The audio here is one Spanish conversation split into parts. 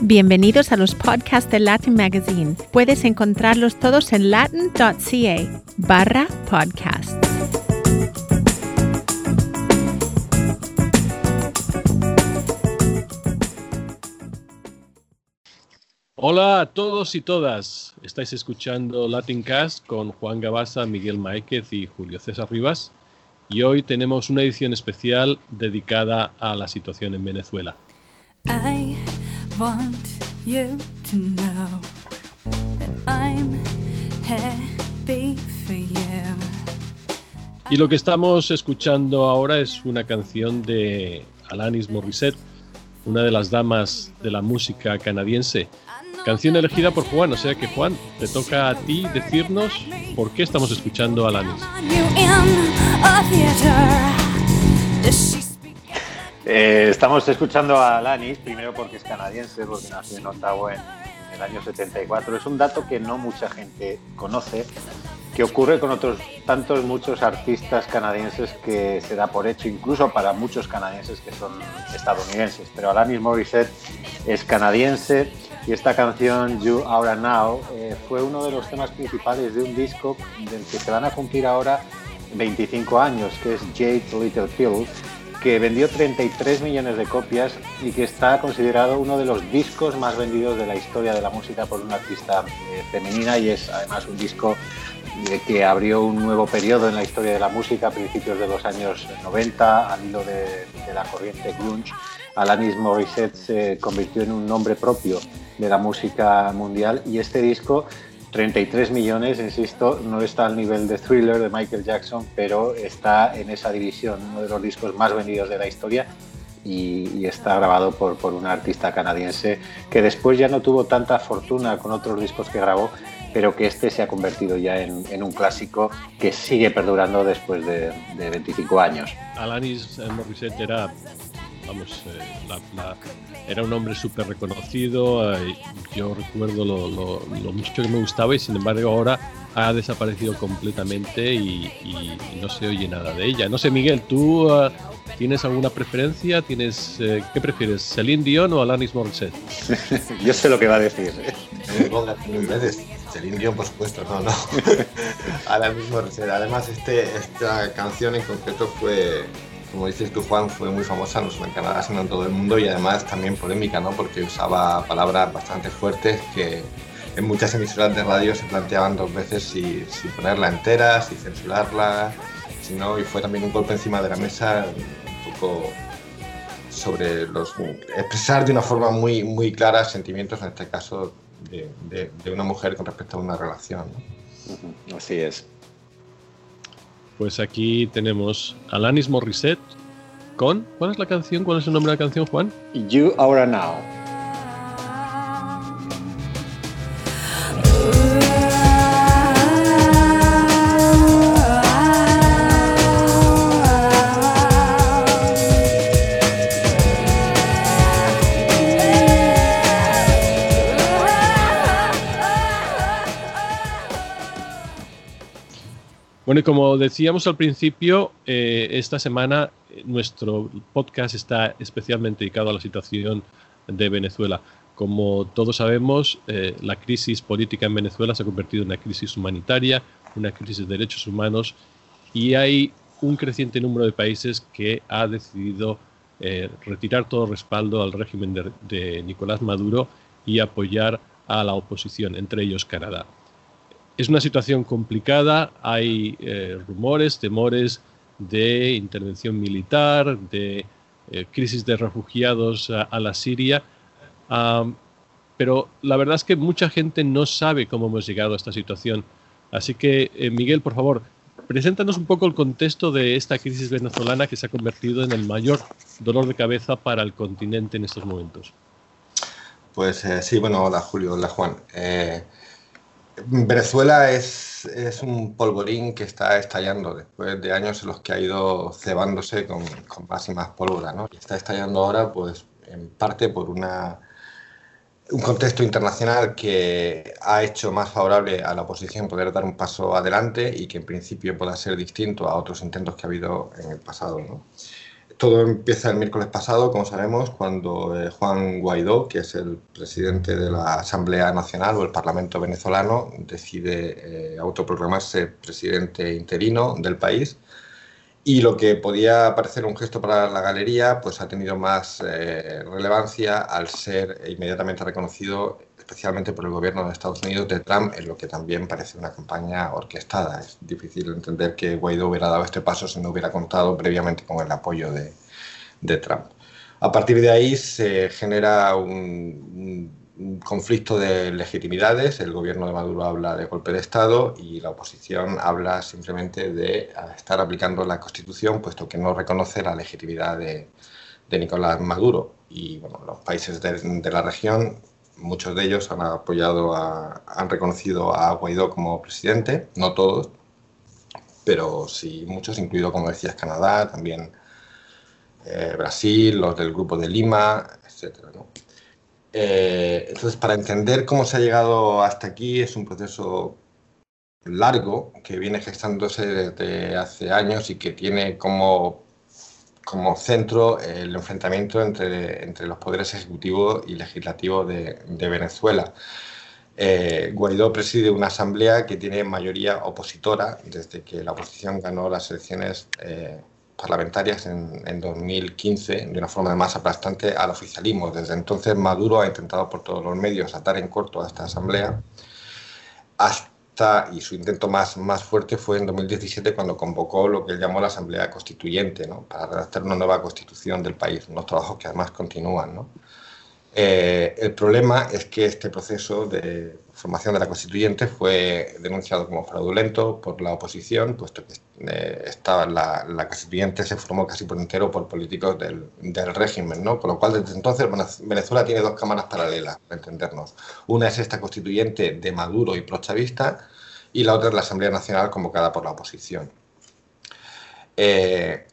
Bienvenidos a los podcasts de Latin Magazine. Puedes encontrarlos todos en latin.ca barra podcasts. Hola a todos y todas. Estáis escuchando Latin Cast con Juan Gabasa, Miguel Maéquez y Julio César Rivas. Y hoy tenemos una edición especial dedicada a la situación en Venezuela. I want you to know that I'm happy for you. Y lo que estamos escuchando ahora es una canción de Alanis Morissette, una de las damas de la música canadiense. Canción elegida por Juan, o sea que Juan, te toca a ti decirnos por qué estamos escuchando a Alanis. Eh, estamos escuchando a Alanis, primero porque es canadiense, porque nació en Ottawa en el año 74. Es un dato que no mucha gente conoce, que ocurre con otros tantos muchos artistas canadienses que se da por hecho, incluso para muchos canadienses que son estadounidenses. Pero Alanis Morissette es canadiense y esta canción You Are Now eh, fue uno de los temas principales de un disco del que se van a cumplir ahora 25 años, que es Jade's Little Pill, que vendió 33 millones de copias y que está considerado uno de los discos más vendidos de la historia de la música por una artista eh, femenina y es además un disco eh, que abrió un nuevo periodo en la historia de la música a principios de los años 90 al hilo de, de la corriente grunge. Alanis Morissette se convirtió en un nombre propio de la música mundial y este disco 33 millones, insisto, no está al nivel de Thriller de Michael Jackson, pero está en esa división, uno de los discos más vendidos de la historia y, está grabado por, por una artista canadiense que después ya no tuvo tanta fortuna con otros discos que grabó, pero que este se ha convertido ya en, en un clásico que sigue perdurando después de, de 25 años. Alanis Morissette era, vamos, eh, la- la- era un hombre súper reconocido. eh, yo recuerdo lo, lo- lo mucho que me gustaba y sin embargo ahora ha desaparecido completamente y, y- y no se oye nada de ella. No sé, Miguel, ¿tú eh, tienes alguna preferencia? ¿Tienes, eh, ¿Qué prefieres, Celine Dion o Alanis Morissette? Yo sé lo que va a decir. Celine Dion, por supuesto, no, no. Ahora mismo, además, este, esta canción en concreto fue, como dices tú, Juan, fue muy famosa no solo en Canadá, sino en todo el mundo y además también polémica, ¿no? Porque usaba palabras bastante fuertes que en muchas emisoras de radio se planteaban dos veces si, si ponerla entera, si censurarla, si no, y fue también un golpe encima de la mesa un poco sobre los expresar de una forma muy muy clara sentimientos en este caso de, de- de una mujer con respecto a una relación ¿no? Así es. Pues aquí tenemos Alanis Morissette con. ¿Cuál es la canción? ¿Cuál es el nombre de la canción, Juan? You Are Now. Como decíamos al principio, eh, esta semana eh, nuestro podcast está especialmente dedicado a la situación de Venezuela. Como todos sabemos, eh, la crisis política en Venezuela se ha convertido en una crisis humanitaria, una crisis de derechos humanos, y hay un creciente número de países que ha decidido retirar todo respaldo al régimen de Nicolás Maduro y apoyar a la oposición, entre ellos Canadá. Es una situación complicada, hay eh, rumores, temores de intervención militar, de eh, crisis de refugiados a, la Siria, pero la verdad es que mucha gente no sabe cómo hemos llegado a esta situación. Así que, eh, Miguel, por favor, preséntanos un poco el contexto de esta crisis venezolana que se ha convertido en el mayor dolor de cabeza para el continente en estos momentos. Pues sí, bueno, hola Julio, hola Juan. Venezuela es, es, un polvorín que está estallando después de años en los que ha ido cebándose con, con más y más pólvora, ¿no? Y está estallando ahora, pues, en parte por una, un contexto internacional que ha hecho más favorable a la oposición poder dar un paso adelante y que en principio pueda ser distinto a otros intentos que ha habido en el pasado, ¿no? Todo empieza el miércoles pasado, como sabemos, cuando eh, Juan Guaidó, que es el presidente de la Asamblea Nacional o el Parlamento venezolano, decide eh, autoproclamarse presidente interino del país. Y lo que podía parecer un gesto para la galería, pues ha tenido más eh, relevancia al ser inmediatamente reconocido especialmente por el gobierno de Estados Unidos de Trump, en lo que también parece una campaña orquestada. Es difícil entender que Guaidó hubiera dado este paso si no hubiera contado previamente con el apoyo de, Trump. A partir de ahí se genera un, conflicto de legitimidades. El gobierno de Maduro habla de golpe de Estado y la oposición habla simplemente de estar aplicando la Constitución, puesto que no reconoce la legitimidad de, Nicolás Maduro. Y bueno, los países de, la región muchos de ellos han apoyado, a, han reconocido a Guaidó como presidente, no todos, pero sí muchos, incluido, como decías, Canadá, también eh, Brasil, los del grupo de Lima, etc. ¿no? Eh, entonces, para entender cómo se ha llegado hasta aquí, es un proceso largo que viene gestándose desde hace años y que tiene como como centro el enfrentamiento entre, entre los poderes ejecutivo y legislativo de, de Venezuela. Eh, Guaidó preside una asamblea que tiene mayoría opositora desde que la oposición ganó las elecciones eh, parlamentarias en, en, 2015 de una forma más aplastante al oficialismo. Desde entonces Maduro ha intentado por todos los medios atar en corto a esta asamblea hasta y su intento más, más fuerte fue en 2017 cuando convocó lo que él llamó la Asamblea Constituyente, ¿no? para redactar una nueva constitución del país, unos trabajos que además continúan. ¿no? Eh, el problema es que este proceso de formación de la constituyente fue denunciado como fraudulento por la oposición, puesto que eh, estaba la, constituyente se formó casi por entero por políticos del, del, régimen, ¿no? Con lo cual, desde entonces, Venezuela tiene dos cámaras paralelas, para entendernos. Una es esta constituyente de Maduro y prochavista, y la otra es la Asamblea Nacional convocada por la oposición. Eh,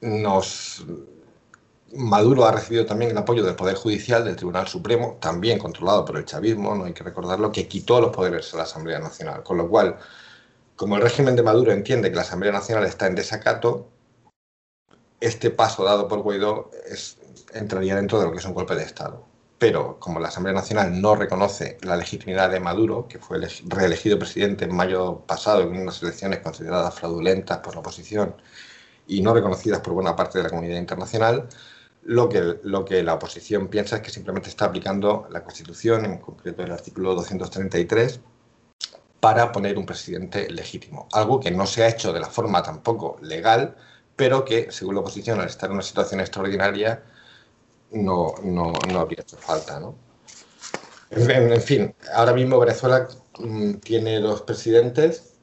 nos Maduro ha recibido también el apoyo del Poder Judicial, del Tribunal Supremo, también controlado por el chavismo, no hay que recordarlo, que quitó los poderes a la Asamblea Nacional. Con lo cual, como el régimen de Maduro entiende que la Asamblea Nacional está en desacato, este paso dado por Guaidó es, entraría dentro de lo que es un golpe de Estado. Pero como la Asamblea Nacional no reconoce la legitimidad de Maduro, que fue reelegido presidente en mayo pasado en unas elecciones consideradas fraudulentas por la oposición y no reconocidas por buena parte de la comunidad internacional, lo que, lo que la oposición piensa es que simplemente está aplicando la Constitución, en concreto el artículo 233, para poner un presidente legítimo. Algo que no se ha hecho de la forma tampoco legal, pero que, según la oposición, al estar en una situación extraordinaria, no, no, no habría hecho falta. ¿no? En, fin, ahora mismo Venezuela mmm, tiene dos presidentes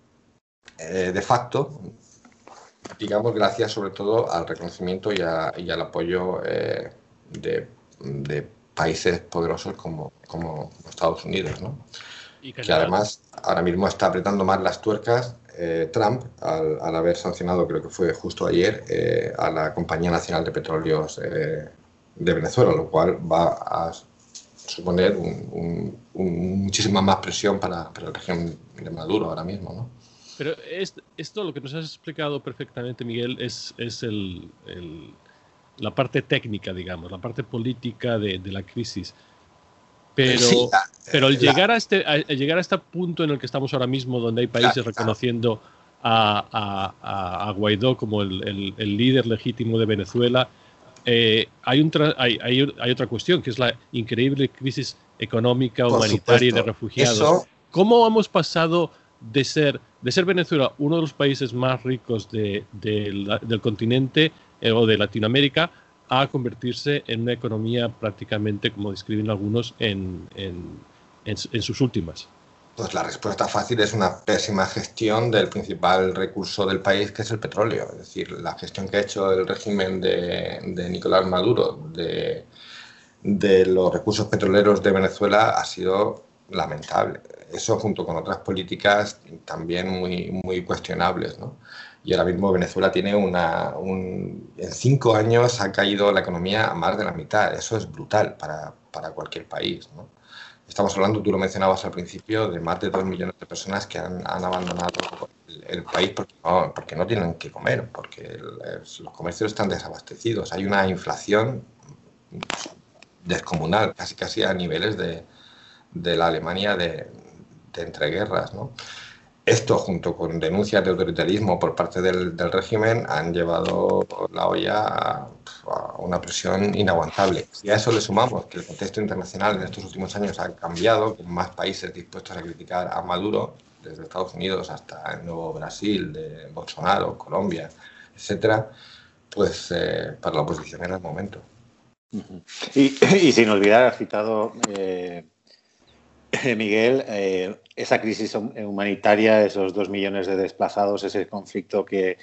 eh, de facto, digamos, gracias sobre todo al reconocimiento y, a, y al apoyo eh, de, de, países poderosos como, como Estados Unidos, ¿no? que, que además ahora mismo está apretando más las tuercas eh, Trump al, al, haber sancionado, creo que fue justo ayer, eh, a la Compañía Nacional de Petróleos de Venezuela, lo cual va a suponer un, un, un, muchísima más presión para, para, el régimen de Maduro ahora mismo. ¿no? Pero es, esto lo que nos has explicado perfectamente, Miguel, es, es el, el, la parte técnica, digamos, la parte política de, de la crisis. Pero, sí, la, pero el, llegar a este, a, llegar a este punto en el que estamos ahora mismo, donde hay países la, reconociendo a, a, Guaidó como el, el, líder legítimo de Venezuela, eh, hay, un hay, hay, hay, otra cuestión, que es la increíble crisis económica, humanitaria y de refugiados. Eso... ¿Cómo hemos pasado de ser, de ser Venezuela uno de los países más ricos de, de, del continente eh, o de Latinoamérica a convertirse en una economía prácticamente, como describen algunos, en, sus últimas? Pues la respuesta fácil es una pésima gestión del principal recurso del país, que es el petróleo. Es decir, la gestión que ha hecho el régimen de, Nicolás Maduro de, los recursos petroleros de Venezuela ha sido lamentable. Eso junto con otras políticas también muy, muy cuestionables. ¿no? Y ahora mismo Venezuela tiene una... Un, en cinco años ha caído la economía a más de la mitad. Eso es brutal para, para cualquier país. Estamos hablando, tú lo mencionabas al principio, de más de dos millones de personas que han, han abandonado el, el, país porque no, porque no tienen que comer, porque los comercios están desabastecidos. Hay una inflación descomunal, casi casi a niveles de, de la Alemania de, de entreguerras. Esto, junto con denuncias de autoritarismo por parte del, régimen, han llevado la olla a, una presión inaguantable. Si a eso le sumamos que el contexto internacional en estos últimos años ha cambiado, con más países dispuestos a criticar a Maduro, desde Estados Unidos hasta el nuevo Brasil, de Bolsonaro, Colombia, etcétera, pues eh, para la oposición era el momento. Y, y sin olvidar, ha citado eh, Miguel, eh, esa crisis humanitaria, esos dos millones de desplazados, ese conflicto que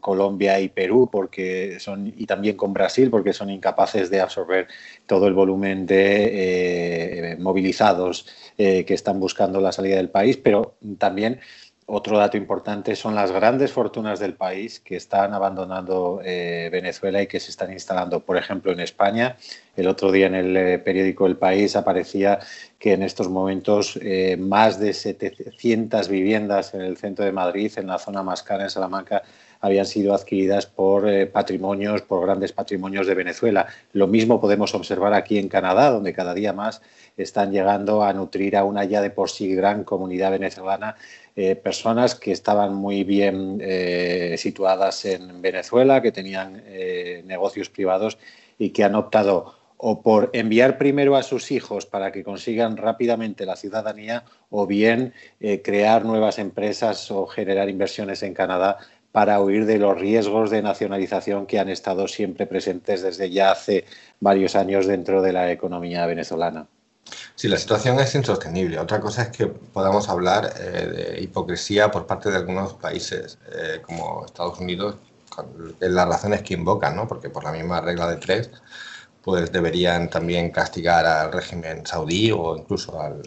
Colombia y Perú, porque son y también con Brasil, porque son incapaces de absorber todo el volumen de eh, movilizados eh, que están buscando la salida del país, pero también otro dato importante son las grandes fortunas del país que están abandonando eh, Venezuela y que se están instalando, por ejemplo, en España. El otro día en el eh, periódico El País aparecía que en estos momentos eh, más de 700 viviendas en el centro de Madrid, en la zona más cara, en Salamanca, habían sido adquiridas por patrimonios, por grandes patrimonios de Venezuela. Lo mismo podemos observar aquí en Canadá, donde cada día más están llegando a nutrir a una ya de por sí gran comunidad venezolana eh, personas que estaban muy bien eh, situadas en Venezuela, que tenían eh, negocios privados y que han optado o por enviar primero a sus hijos para que consigan rápidamente la ciudadanía o bien crear nuevas empresas o generar inversiones en Canadá para huir de los riesgos de nacionalización que han estado siempre presentes desde ya hace varios años dentro de la economía venezolana. Sí, la situación es insostenible. Otra cosa es que podamos hablar eh, de hipocresía por parte de algunos países, eh, como Estados Unidos, con las razones que invocan, ¿no? porque por la misma regla de tres, pues deberían también castigar al régimen saudí o incluso al,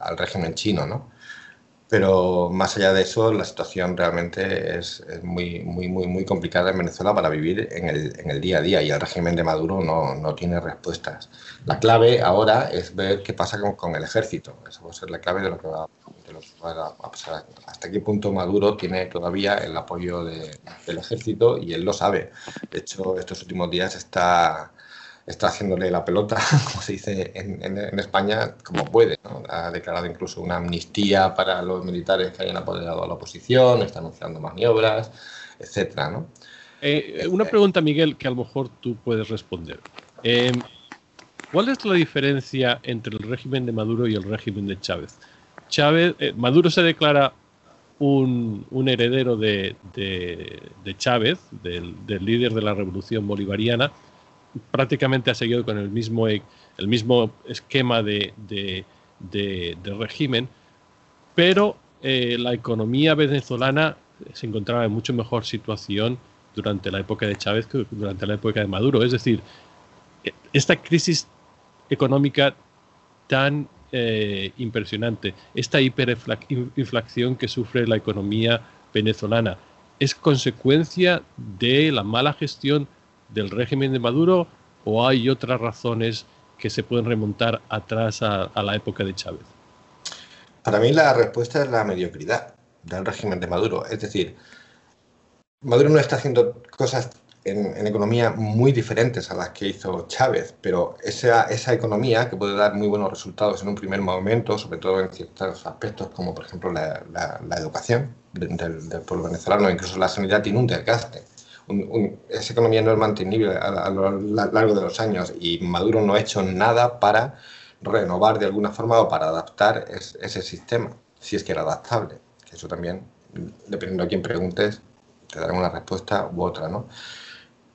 al régimen chino, ¿no? Pero más allá de eso, la situación realmente es, muy, muy, muy, muy complicada en Venezuela para vivir en el, en el día a día y el régimen de Maduro no, no, tiene respuestas. La clave ahora es ver qué pasa con, con el ejército. Esa va a ser la clave de lo que va, de lo que va a pasar. Hasta qué punto Maduro tiene todavía el apoyo de, del ejército y él lo sabe. De hecho, estos últimos días está está haciéndole la pelota, como se dice en, España, como puede. Ha declarado incluso una amnistía para los militares que hayan apoderado a la oposición, está anunciando maniobras, etcétera. ¿no? Eh, una pregunta, Miguel, que a lo mejor tú puedes responder. Em, ¿Cuál es la diferencia entre el régimen de Maduro y el régimen de Chávez? Chávez eh, Maduro se declara un, heredero de, Chávez, del, del líder de la revolución bolivariana, prácticamente ha seguido con el mismo, el mismo esquema de, régimen, pero eh, la economía venezolana se encontraba en mucho mejor situación durante la época de Chávez que durante la época de Maduro. Es decir, esta crisis económica tan eh, impresionante, esta hiperinflación que sufre la economía venezolana, es consecuencia de la mala gestión del régimen de Maduro o hay otras razones que se pueden remontar atrás a, la época de Chávez? Para mí la respuesta es la mediocridad del régimen de Maduro. Es decir, Maduro no está haciendo cosas en, economía muy diferentes a las que hizo Chávez, pero esa, esa economía que puede dar muy buenos resultados en un primer momento, sobre todo en ciertos aspectos como por ejemplo la, educación del, del, pueblo venezolano, incluso la sanidad tiene un desgaste esa economía no es mantenible a, lo largo de los años y Maduro no ha hecho nada para renovar de alguna forma o para adaptar ese sistema, si es que era adaptable. Que eso también, dependiendo a quién preguntes, te darán una respuesta u otra, ¿no?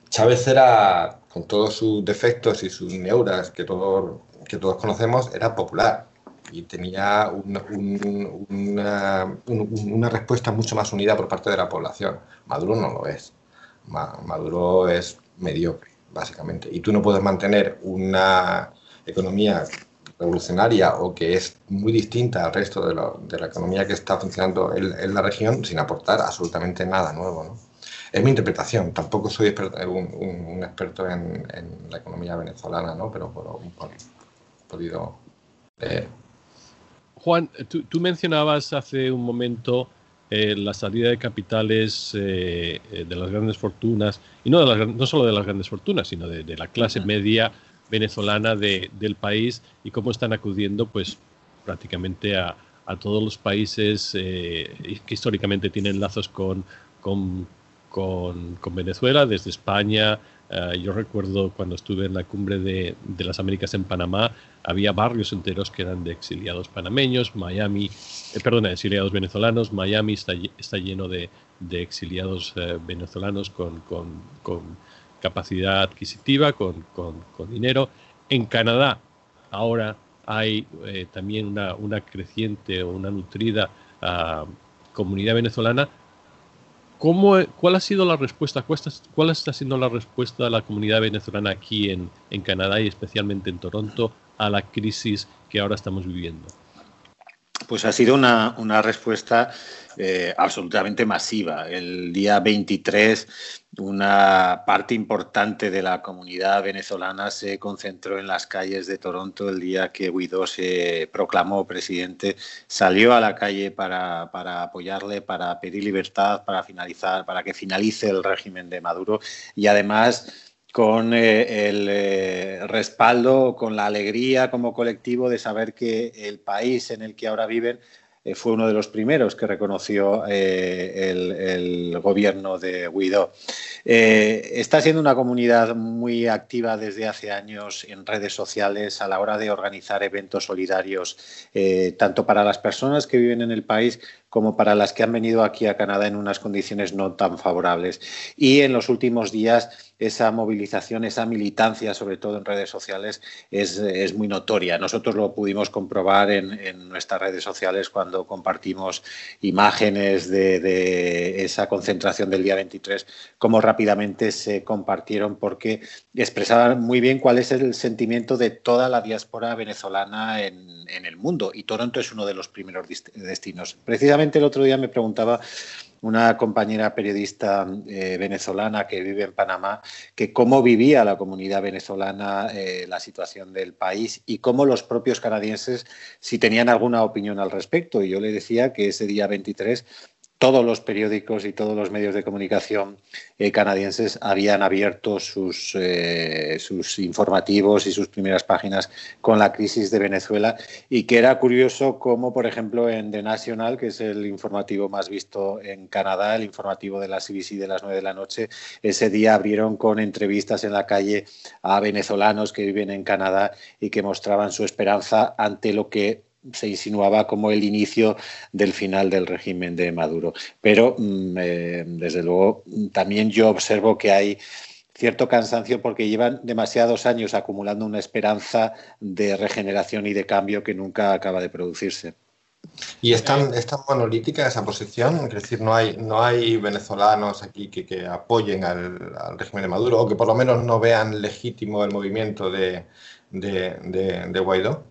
Chávez era, con todos sus defectos y sus neuras que, todo, que todos conocemos, era popular y tenía una, una respuesta mucho más unida por parte de la población. Maduro no lo es. Maduro es mediocre, básicamente. Y tú no puedes mantener una economía revolucionaria o que es muy distinta al resto de, la economía que está funcionando en, la región sin aportar absolutamente nada nuevo. ¿no? Es mi interpretación, tampoco soy un, experto en, la economía venezolana, ¿no? pero por, podido Juan, tú, mencionabas hace un momento eh, la salida de capitales eh, eh, de las grandes fortunas, y no, de las, no solo de las grandes fortunas, sino de, de la clase media venezolana de- del país y cómo están acudiendo pues prácticamente a, a todos los países eh, que históricamente tienen lazos con, con, con- con Venezuela, desde España. Eh, yo recuerdo cuando estuve en la cumbre de, de las Américas en Panamá, había barrios enteros que eran de exiliados panameños, Miami, eh, perdón, exiliados venezolanos, Miami está, está lleno de, de exiliados eh, venezolanos con, con- con capacidad adquisitiva, con, con- dinero. En Canadá ahora hay eh, también una, una creciente o una nutrida ah, comunidad venezolana. ¿Cómo, ¿Cuál ha sido la respuesta? ¿Cuál está, siendo la respuesta de la comunidad venezolana aquí en, en Canadá y especialmente en Toronto a la crisis que ahora estamos viviendo? Pues ha sido una, una respuesta eh, absolutamente masiva. El día 23, una parte importante de la comunidad venezolana se concentró en las calles de Toronto el día que Guaidó se proclamó presidente. Salió a la calle para, para apoyarle, para pedir libertad, para finalizar, para que finalice el régimen de Maduro y además con eh, el eh, respaldo, con la alegría como colectivo de saber que el país en el que ahora viven eh, fue uno de los primeros que reconoció el, gobierno de Guaidó. Eh, está siendo una comunidad muy activa desde hace años en redes sociales a la hora de organizar eventos solidarios, tanto para las personas que viven en el país como para las que han venido aquí a Canadá en unas condiciones no tan favorables. Y en los últimos días esa movilización, esa militancia, sobre todo en redes sociales, es, es muy notoria. Nosotros lo pudimos comprobar en, en, nuestras redes sociales cuando compartimos imágenes de, de, esa concentración del día 23, cómo rápidamente se compartieron porque expresaban muy bien cuál es el sentimiento de toda la diáspora venezolana en, en el mundo. Y Toronto es uno de los primeros destinos. El otro día me preguntaba una compañera periodista eh, venezolana que vive en Panamá, que cómo vivía la comunidad venezolana eh, la situación del país y cómo los propios canadienses, si tenían alguna opinión al respecto. Y yo le decía que ese día 23 todos los periódicos y todos los medios de comunicación eh, canadienses habían abierto sus, eh, sus, informativos y sus primeras páginas con la crisis de Venezuela y que era curioso como, por ejemplo, en The National, que es el informativo más visto en Canadá, el informativo de la CBC de las 9 de la noche, ese día abrieron con entrevistas en la calle a venezolanos que viven en Canadá y que mostraban su esperanza ante lo que se insinuaba como el inicio del final del régimen de Maduro. Pero, eh, desde luego, también yo observo que hay cierto cansancio porque llevan demasiados años acumulando una esperanza de regeneración y de cambio que nunca acaba de producirse. ¿Y es tan, monolítica esa posición? Es decir, no hay, no hay venezolanos aquí que, que apoyen al, régimen de Maduro o que por lo menos no vean legítimo el movimiento de, de, de Guaidó.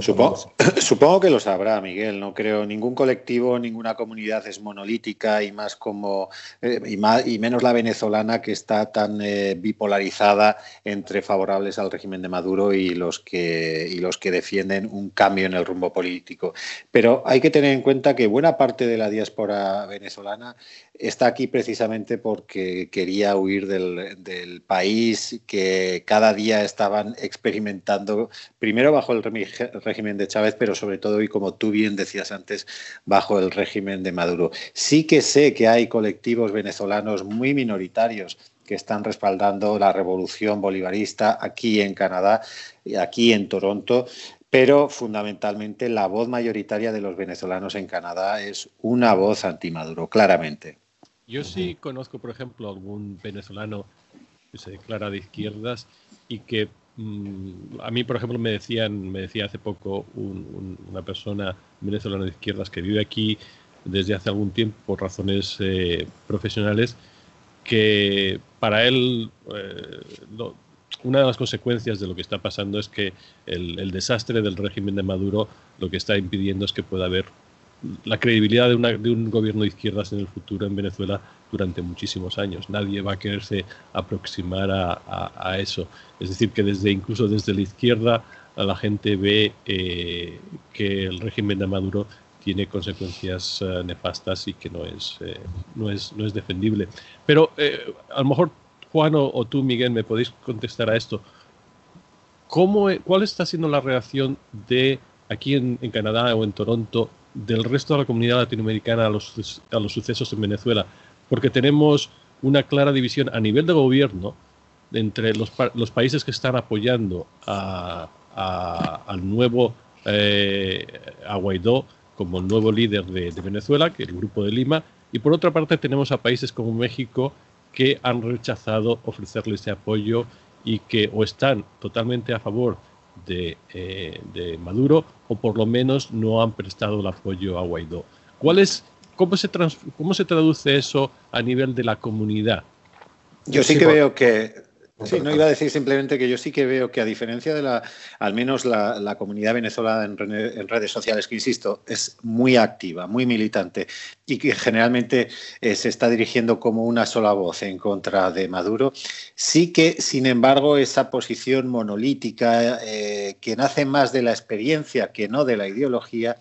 Supongo, supongo, que lo sabrá, Miguel. No creo ningún colectivo, ninguna comunidad es monolítica y más como eh, y, más, y menos la venezolana que está tan eh, bipolarizada entre favorables al régimen de Maduro y los que y los que defienden un cambio en el rumbo político. Pero hay que tener en cuenta que buena parte de la diáspora venezolana está aquí precisamente porque quería huir del, del país que cada día estaban experimentando primero bajo el régimen de Chávez, pero sobre todo, y como tú bien decías antes, bajo el régimen de Maduro. Sí que sé que hay colectivos venezolanos muy minoritarios que están respaldando la revolución bolivarista aquí en Canadá y aquí en Toronto, pero fundamentalmente la voz mayoritaria de los venezolanos en Canadá es una voz anti-Maduro, claramente. Yo sí conozco, por ejemplo, algún venezolano que se declara de izquierdas y que a mí, por ejemplo, me decían, me decía hace poco un, un, una persona venezolana de izquierdas que vive aquí desde hace algún tiempo por razones eh, profesionales, que para él eh, una de las consecuencias de lo que está pasando es que el, desastre del régimen de Maduro lo que está impidiendo es que pueda haber la credibilidad de, una, de, un gobierno de izquierdas en el futuro en Venezuela durante muchísimos años. Nadie va a quererse aproximar a, eso. Es decir, que desde incluso desde la izquierda la gente ve eh, que el régimen de Maduro tiene consecuencias eh, nefastas y que no es, eh, no es, no es defendible. Pero a lo mejor Juan o, tú, Miguel, me podéis contestar a esto. ¿Cómo, ¿Cuál está siendo la reacción de aquí en, Canadá o en Toronto del resto de la comunidad latinoamericana a los, a los sucesos en Venezuela? Porque tenemos una clara división a nivel de gobierno entre los, los países que están apoyando a, a, al nuevo eh, a Guaidó como nuevo líder de, de, Venezuela, que el Grupo de Lima, y por otra parte tenemos a países como México que han rechazado ofrecerle ese apoyo y que o están totalmente a favor de, eh, de Maduro o por lo menos no han prestado el apoyo a Guaidó. ¿Cuál es, cómo, se trans, ¿Cómo se traduce eso a nivel de la comunidad? Yo sí que veo que Sí, no iba a decir simplemente que yo sí que veo que a diferencia de la, al menos la, comunidad venezolana en, en, redes sociales, que insisto, es muy activa, muy militante y que generalmente eh, se está dirigiendo como una sola voz en contra de Maduro, sí que, sin embargo, esa posición monolítica eh, que nace más de la experiencia que no de la ideología,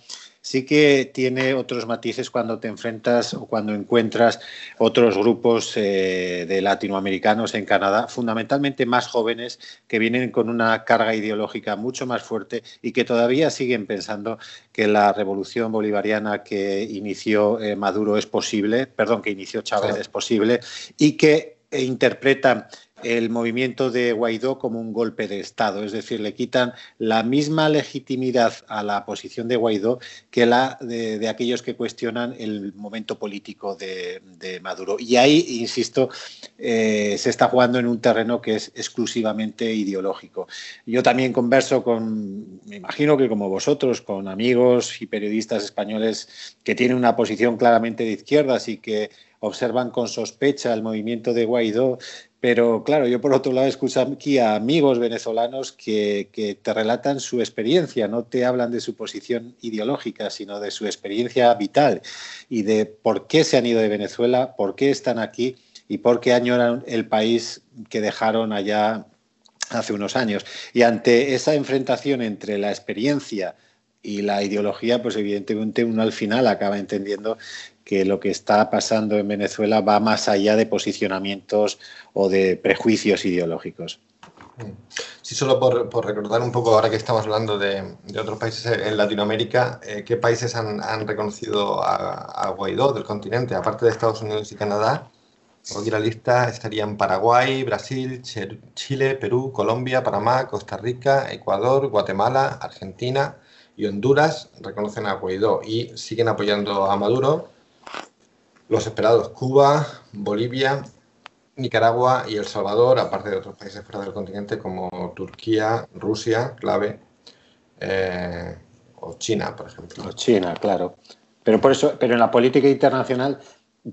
sí que tiene otros matices cuando te enfrentas o cuando encuentras otros grupos eh, de latinoamericanos en Canadá, fundamentalmente más jóvenes, que vienen con una carga ideológica mucho más fuerte y que todavía siguen pensando que la revolución bolivariana que inició eh, Maduro es posible, perdón, que inició Chávez es posible y que interpretan el movimiento de Guaidó como un golpe de Estado, es decir, le quitan la misma legitimidad a la posición de Guaidó que la de, aquellos que cuestionan el momento político de, de Maduro. Y ahí, insisto, eh, se está jugando en un terreno que es exclusivamente ideológico. Yo también converso con, me imagino que como vosotros, con amigos y periodistas españoles que tienen una posición claramente de izquierdas y que observan con sospecha el movimiento de Guaidó pero claro, yo por otro lado escucho aquí a amigos venezolanos que, que, te relatan su experiencia, no te hablan de su posición ideológica, sino de su experiencia vital y de por qué se han ido de Venezuela, por qué están aquí y por qué añoran el país que dejaron allá hace unos años. Y ante esa enfrentación entre la experiencia y la ideología, pues evidentemente uno al final acaba entendiendo que lo que está pasando en Venezuela va más allá de posicionamientos o de prejuicios ideológicos. Sí, solo por, por recordar un poco, ahora que estamos hablando de, de otros países en Latinoamérica, eh, ¿qué países han, reconocido a, a, Guaidó del continente? Aparte de Estados Unidos y Canadá, aquí la lista estarían Paraguay, Brasil, Chile, Perú, Colombia, Panamá, Costa Rica, Ecuador, Guatemala, Argentina y Honduras reconocen a Guaidó y siguen apoyando a Maduro los esperados Cuba, Bolivia, Nicaragua y El Salvador, aparte de otros países fuera del continente como Turquía, Rusia, clave, eh, o China, por ejemplo. China, claro. Pero por eso, pero en la política internacional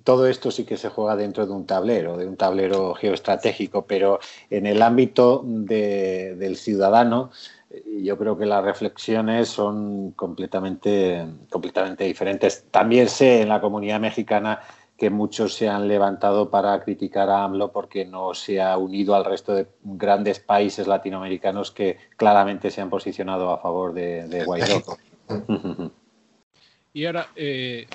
todo esto sí que se juega dentro de un tablero, de un tablero geoestratégico, pero en el ámbito de, del ciudadano, yo creo que las reflexiones son completamente, completamente diferentes. También sé en la comunidad mexicana que muchos se han levantado para criticar a AMLO porque no se ha unido al resto de grandes países latinoamericanos que claramente se han posicionado a favor de, de Guaidó. y ahora, eh,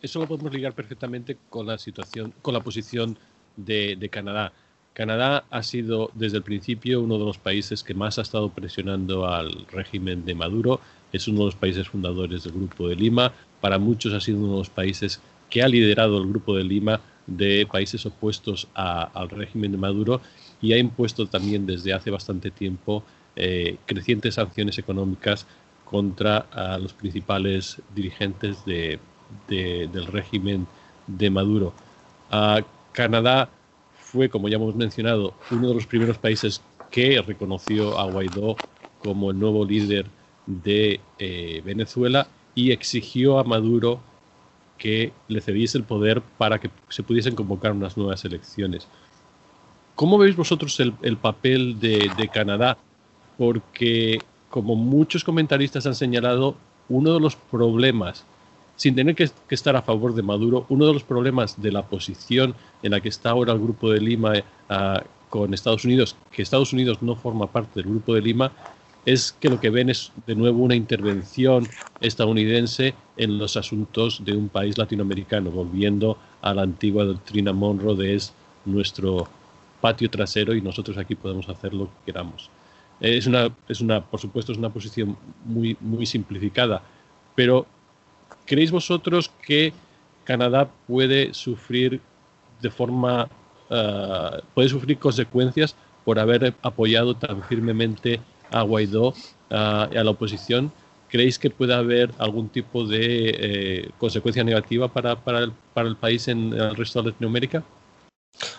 eso lo podemos ligar perfectamente con la situación, con la posición de, de Canadá. Canadá ha sido desde el principio uno de los países que más ha estado presionando al régimen de Maduro. Es uno de los países fundadores del Grupo de Lima. Para muchos ha sido uno de los países que ha liderado el Grupo de Lima de países opuestos a, al régimen de Maduro y ha impuesto también desde hace bastante tiempo eh, crecientes sanciones económicas contra los principales dirigentes de, de, del régimen de Maduro. Canadá fue, como ya hemos mencionado, uno de los primeros países que reconoció a Guaidó como el nuevo líder de eh, Venezuela y exigió a Maduro que le cediese el poder para que se pudiesen convocar unas nuevas elecciones. ¿Cómo veis vosotros el, el papel de, Canadá? Porque, como muchos comentaristas han señalado, uno de los problemas sin tener que, estar a favor de Maduro, uno de los problemas de la posición en la que está ahora el Grupo de Lima uh, con Estados Unidos, que Estados Unidos no forma parte del Grupo de Lima, es que lo que ven es de nuevo una intervención estadounidense en los asuntos de un país latinoamericano, volviendo a la antigua doctrina Monroe de es nuestro patio trasero y nosotros aquí podemos hacer lo que queramos. Es una, es una, por supuesto, es una posición muy, muy simplificada, pero ¿creéis vosotros que Canadá puede sufrir de forma, uh, puede sufrir consecuencias por haber apoyado tan firmemente a Guaidó uh, y a la oposición? ¿Creéis que puede haber algún tipo de eh, consecuencia negativa para, para, el, para, el, país en el resto de Latinoamérica?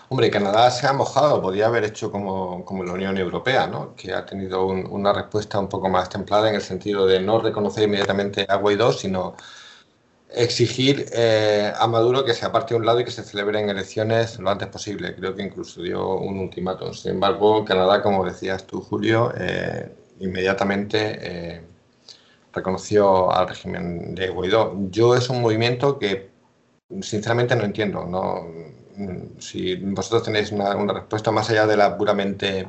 Hombre, Canadá se ha mojado, podría haber hecho como, como la Unión Europea, ¿no? que ha tenido un, una respuesta un poco más templada en el sentido de no reconocer inmediatamente a Guaidó, sino exigir eh, a Maduro que se aparte de un lado y que se celebren elecciones lo antes posible. Creo que incluso dio un ultimátum. Sin embargo, Canadá, como decías tú, Julio, eh, inmediatamente eh, reconoció al régimen de Guaidó. Yo es un movimiento que sinceramente no entiendo. No, si vosotros tenéis una, respuesta más allá de la puramente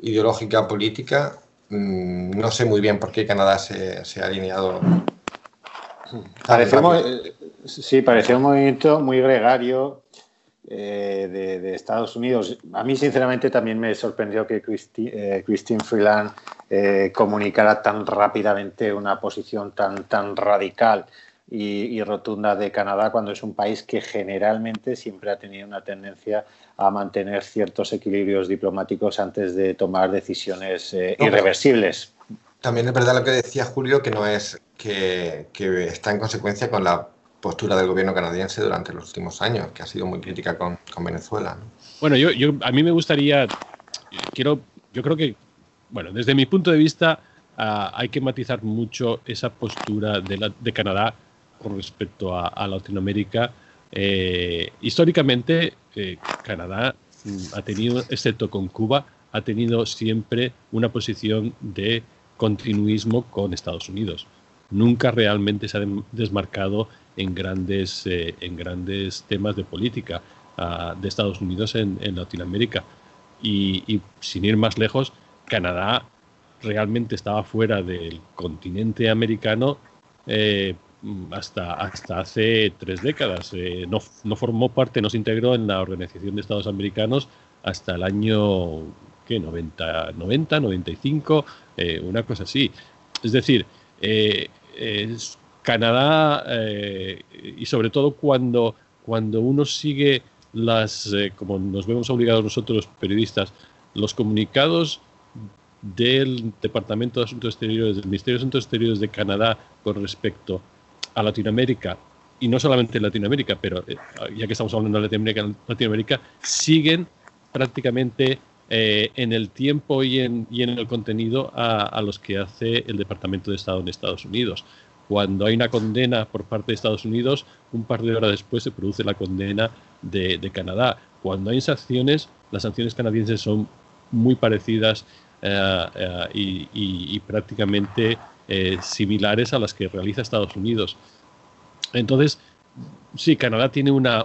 ideológica política, mmm, no sé muy bien por qué Canadá se, se ha alineado Pareció muy, sí, pareció un movimiento muy gregario eh, de, de, Estados Unidos. A mí, sinceramente, también me sorprendió que Christi, eh, Christine Freeland eh, comunicara tan rápidamente una posición tan, tan radical y, y, rotunda de Canadá cuando es un país que generalmente siempre ha tenido una tendencia a mantener ciertos equilibrios diplomáticos antes de tomar decisiones eh, irreversibles. También es verdad lo que decía Julio, que no es que, está en consecuencia con la postura del gobierno canadiense durante los últimos años, que ha sido muy crítica con, Venezuela. ¿no? Bueno, yo, a mí me gustaría, quiero, yo creo que, bueno, desde mi punto de vista, uh, hay que matizar mucho esa postura de, la, de Canadá con respecto a, a Latinoamérica. Eh, históricamente, eh, Canadá mm, ha tenido, excepto con Cuba, ha tenido siempre una posición de continuismo con Estados Unidos. Nunca realmente se ha desmarcado en grandes, eh, en grandes temas de política uh, de Estados Unidos en, Latinoamérica. Y, sin ir más lejos, Canadá realmente estaba fuera del continente americano eh, hasta, hasta hace tres décadas. Eh, no, no, formó parte, no se integró en la Organización de Estados Americanos hasta el año ¿qué? 90, 90 95, eh, una cosa así. Es decir, es Canadá eh, y sobre todo cuando, cuando uno sigue las, eh, como nos vemos obligados nosotros periodistas, los comunicados del Departamento de Asuntos Exteriores, del Ministerio de Asuntos Exteriores de Canadá con respecto a Latinoamérica, y no solamente Latinoamérica, pero eh, ya que estamos hablando de Latinoamérica, Latinoamérica siguen prácticamente eh, en el tiempo y en, el contenido a, los que hace el Departamento de Estado en Estados Unidos. Cuando hay una condena por parte de Estados Unidos, un par de horas después se produce la condena de, Canadá. Cuando hay sanciones, las sanciones canadienses son muy parecidas eh, eh, y, prácticamente similares a las que realiza Estados Unidos. Entonces, sí, Canadá tiene una,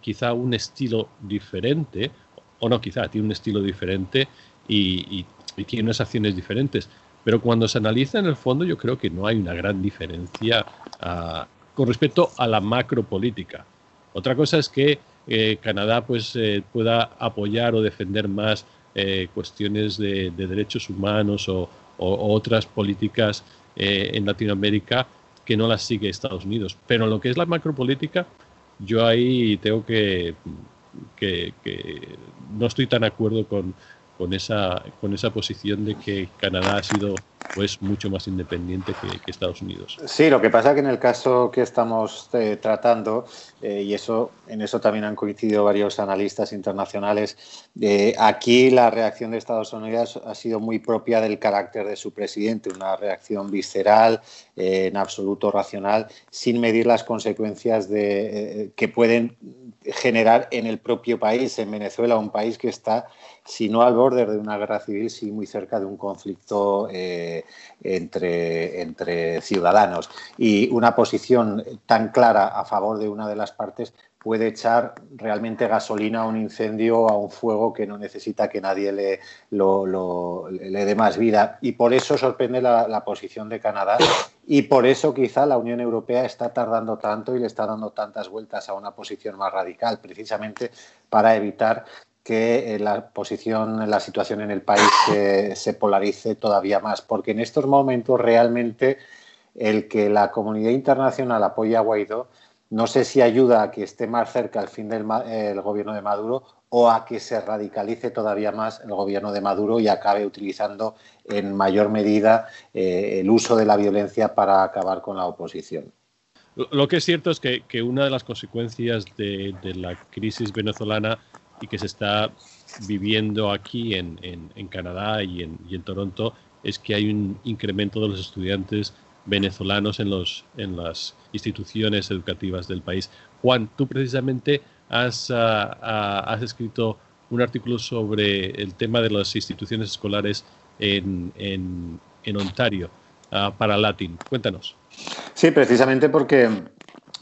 quizá un estilo diferente, o no quizá, tiene un estilo diferente y, tiene unas acciones diferentes. Pero cuando se analiza en el fondo, yo creo que no hay una gran diferencia uh, con respecto a la macropolítica. Otra cosa es que eh, Canadá pues, eh, pueda apoyar o defender más eh, cuestiones de, de, derechos humanos o, otras políticas en Latinoamérica que no las sigue Estados Unidos. Pero en lo que es la macropolítica, yo ahí tengo que no estoy tan de acuerdo con, con, esa, con esa posición de que Canadá ha sido pues mucho más independiente que, Estados Unidos. Sí, lo que pasa que en el caso que estamos eh, tratando, eh, y eso en eso también han coincidido varios analistas internacionales, eh, aquí la reacción de Estados Unidos ha sido muy propia del carácter de su presidente, una reacción visceral, en absoluto racional, sin medir las consecuencias de, que pueden generar en el propio país, en Venezuela, un país que está si no al borde de una guerra civil, sí muy cerca de un conflicto eh, entre, entre ciudadanos. Y una posición tan clara a favor de una de las partes puede echar realmente gasolina a un incendio, a un fuego que no necesita que nadie le, le dé más vida. Y por eso sorprende la, posición de Canadá y por eso quizá la Unión Europea está tardando tanto y le está dando tantas vueltas a una posición más radical, precisamente para evitar que eh, la posición, la situación en el país eh, se polarice todavía más, porque en estos momentos realmente el que la comunidad internacional apoye a Guaidó no sé si ayuda a que esté más cerca el fin del gobierno de Maduro o a que se radicalice todavía más el gobierno de Maduro y acabe utilizando en mayor medida eh, el uso de la violencia para acabar con la oposición. Lo, que es cierto es que, una de las consecuencias de, la crisis venezolana y que se está viviendo aquí en, Canadá y en Toronto es que hay un incremento de los estudiantes venezolanos en, los, en las instituciones educativas del país. Juan, tú precisamente has, ah, ah, has escrito un artículo sobre el tema de las instituciones escolares en, en- en Ontario ah, para Latin. Cuéntanos. Sí, precisamente porque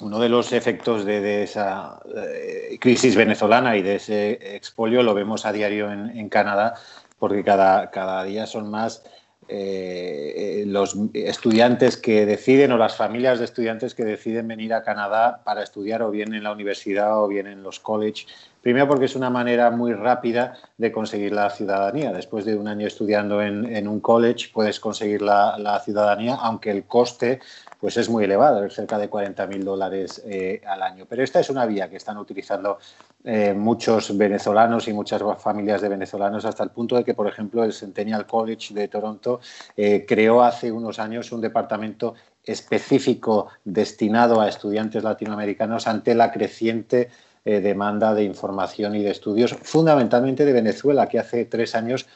uno de los efectos de, de esa eh, crisis venezolana y de ese expolio lo vemos a diario en, en Canadá, porque cada, cada día son más eh, eh, los estudiantes que deciden o las familias de estudiantes que deciden venir a Canadá para estudiar o bien en la universidad o bien en los college. Primero porque es una manera muy rápida de conseguir la ciudadanía. Después de un año estudiando en, un college puedes conseguir la ciudadanía, aunque el coste pues es muy elevado, es cerca de 40 mil dólares eh, al año. Pero esta es una vía que están utilizando eh, muchos venezolanos y muchas familias de venezolanos hasta el punto de que, por ejemplo, el Centennial College de Toronto eh, creó hace unos años un departamento específico destinado a estudiantes latinoamericanos ante la creciente demanda de información y de estudios, fundamentalmente de Venezuela, que hace tres años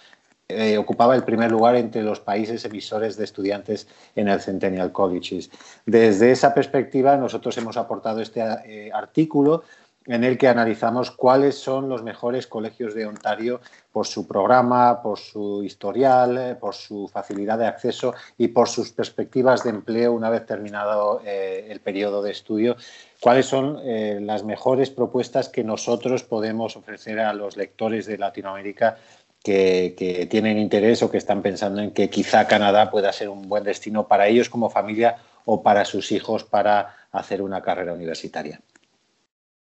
eh, ocupaba el primer lugar entre los países emisores de estudiantes en el Centennial Colleges. Desde esa perspectiva, nosotros hemos aportado este eh, artículo en el que analizamos cuáles son los mejores colegios de Ontario por su programa, por su historial, eh, por su facilidad de acceso y por sus perspectivas de empleo una vez terminado el periodo de estudio. ¿Cuáles son las mejores propuestas que nosotros podemos ofrecer a los lectores de Latinoamérica que, que, tienen interés o que están pensando en que quizá Canadá pueda ser un buen destino para ellos como familia o para sus hijos para hacer una carrera universitaria.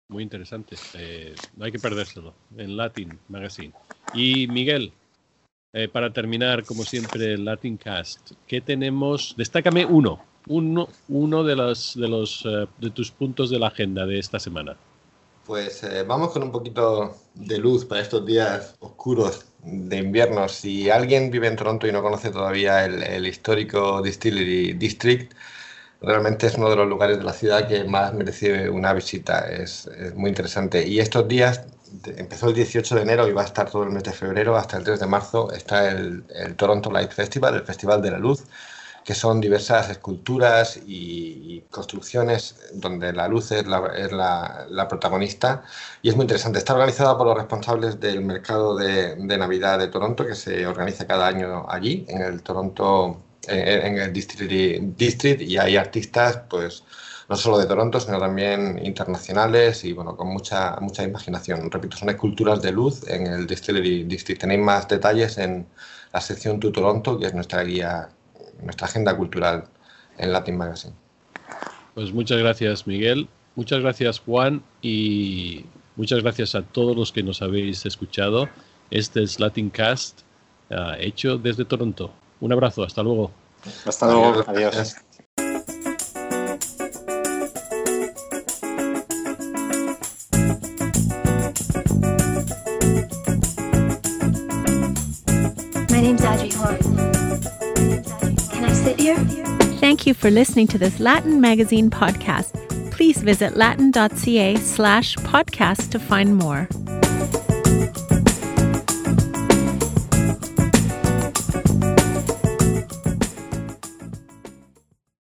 Muy interesante. Eh, no hay que perdérselo. En Latin Magazine. Y Miguel, eh, para terminar, como siempre, Latin Cast, ¿qué tenemos? Destácame uno. Uno, uno de, los, de, los, uh, de tus puntos de la agenda de esta semana. Pues eh, vamos con un poquito de luz para estos días oscuros de invierno. Si alguien vive en Toronto y no conoce todavía el, el, histórico Distillery District, realmente es uno de los lugares de la ciudad que más merece una visita. Es, muy interesante. Y estos días, empezó el 18 de enero y va a estar todo el mes de febrero hasta el 3 de marzo, está el, el Toronto Light Festival, el Festival de la Luz que son diversas esculturas y, y, construcciones donde la luz es, la, es la, la, protagonista y es muy interesante. Está organizada por los responsables del mercado de, Navidad de Toronto que se organiza cada año allí, en el Toronto, eh, en el Distillery District y hay artistas pues no solo de Toronto, sino también internacionales y bueno, con mucha, mucha imaginación. Repito, son esculturas de luz en el Distillery District. Tenéis más detalles en la sección Tu Toronto, que es nuestra guía nuestra agenda cultural en Latin Magazine. Pues muchas gracias, Miguel. Muchas gracias, Juan. Y muchas gracias a todos los que nos habéis escuchado. Este es Latin Cast, uh, hecho desde Toronto. Un abrazo. Hasta luego. Hasta luego. Adiós. Adiós. You for listening to this Latin Magazine podcast. Please visit latin.ca slash podcast to find more.